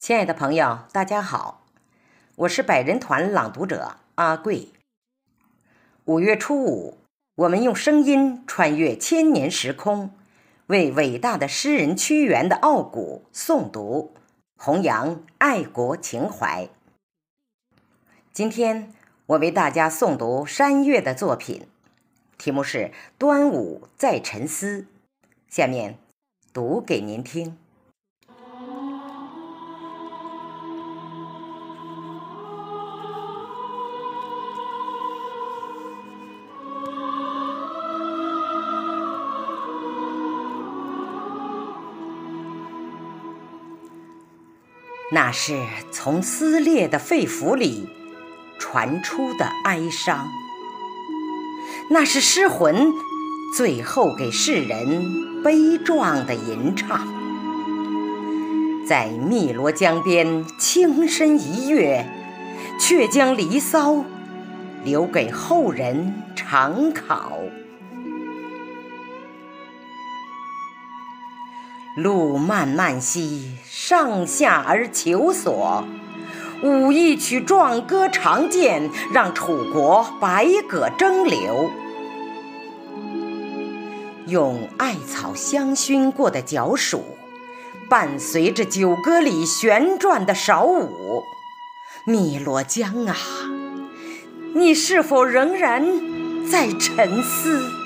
亲爱的朋友，大家好，我是百人团朗读者阿贵。五月初五，我们用声音穿越千年时空，为伟大的诗人屈原的傲骨诵读，弘扬爱国情怀。今天我为大家诵读山月的作品，题目是《端午在沉思》，下面读给您听。那是从撕裂的肺腑里传出的哀伤，那是诗魂最后给世人悲壮的吟唱。在汨罗江边轻身一跃，却将《离骚》留给后人常考。路漫漫兮，上下而求索。舞一曲壮歌长剑，让楚国百舸争流。用艾草香薰过的脚黍，伴随着酒歌里旋转的韶舞。汨罗江啊，你是否仍然在沉思？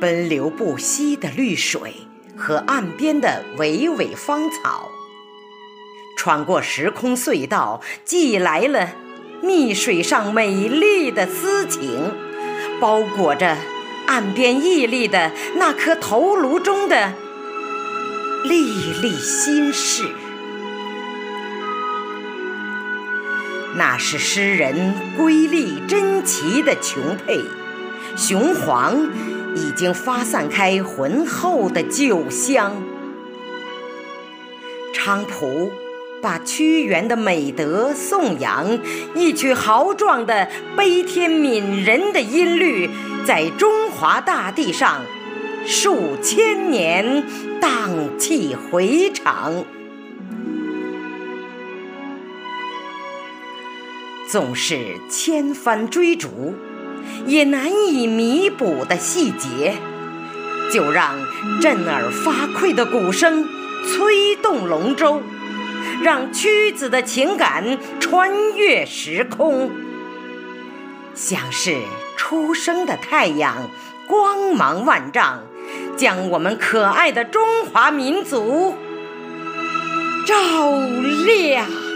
奔流不息的绿水和岸边的巍巍芳草，穿过时空隧道，寄来了蜜水上美丽的私情，包裹着岸边屹立的那颗头颅中的粒粒心事。那是诗人瑰丽珍奇的琼佩，雄黄。已经发散开浑厚的酒香。菖蒲把屈原的美德颂扬，一曲豪壮的悲天悯人的音律，在中华大地上数千年荡气回肠。总是千帆追逐。也难以弥补的细节，就让震耳发聩的鼓声催动龙舟，让屈子的情感穿越时空，像是初升的太阳，光芒万丈，将我们可爱的中华民族照亮。